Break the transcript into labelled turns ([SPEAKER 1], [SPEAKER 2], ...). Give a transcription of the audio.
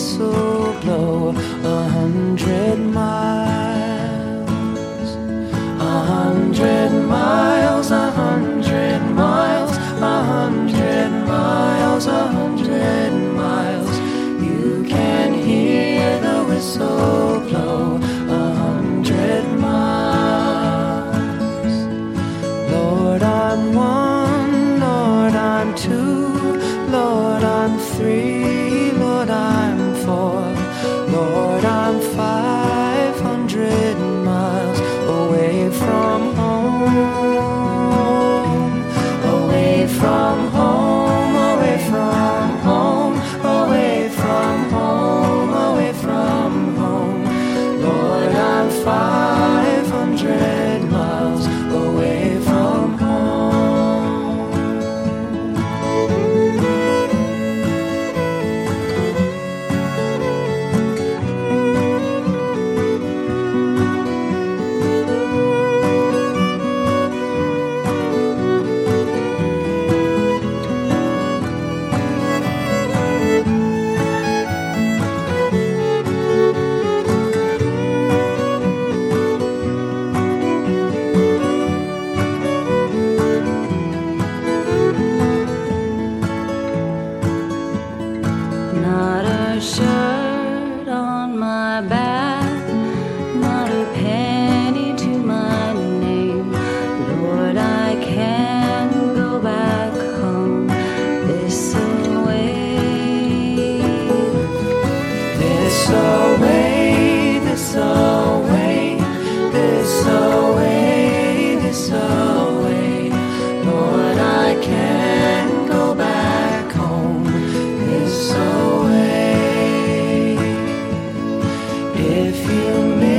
[SPEAKER 1] whistle blow a hundred miles, a hundred miles, a hundred miles, a hundred miles, a hundred miles. You can hear the whistle blow a hundred miles. Lord, I'm one, Lord, I'm two.
[SPEAKER 2] shirt on my back.
[SPEAKER 1] If you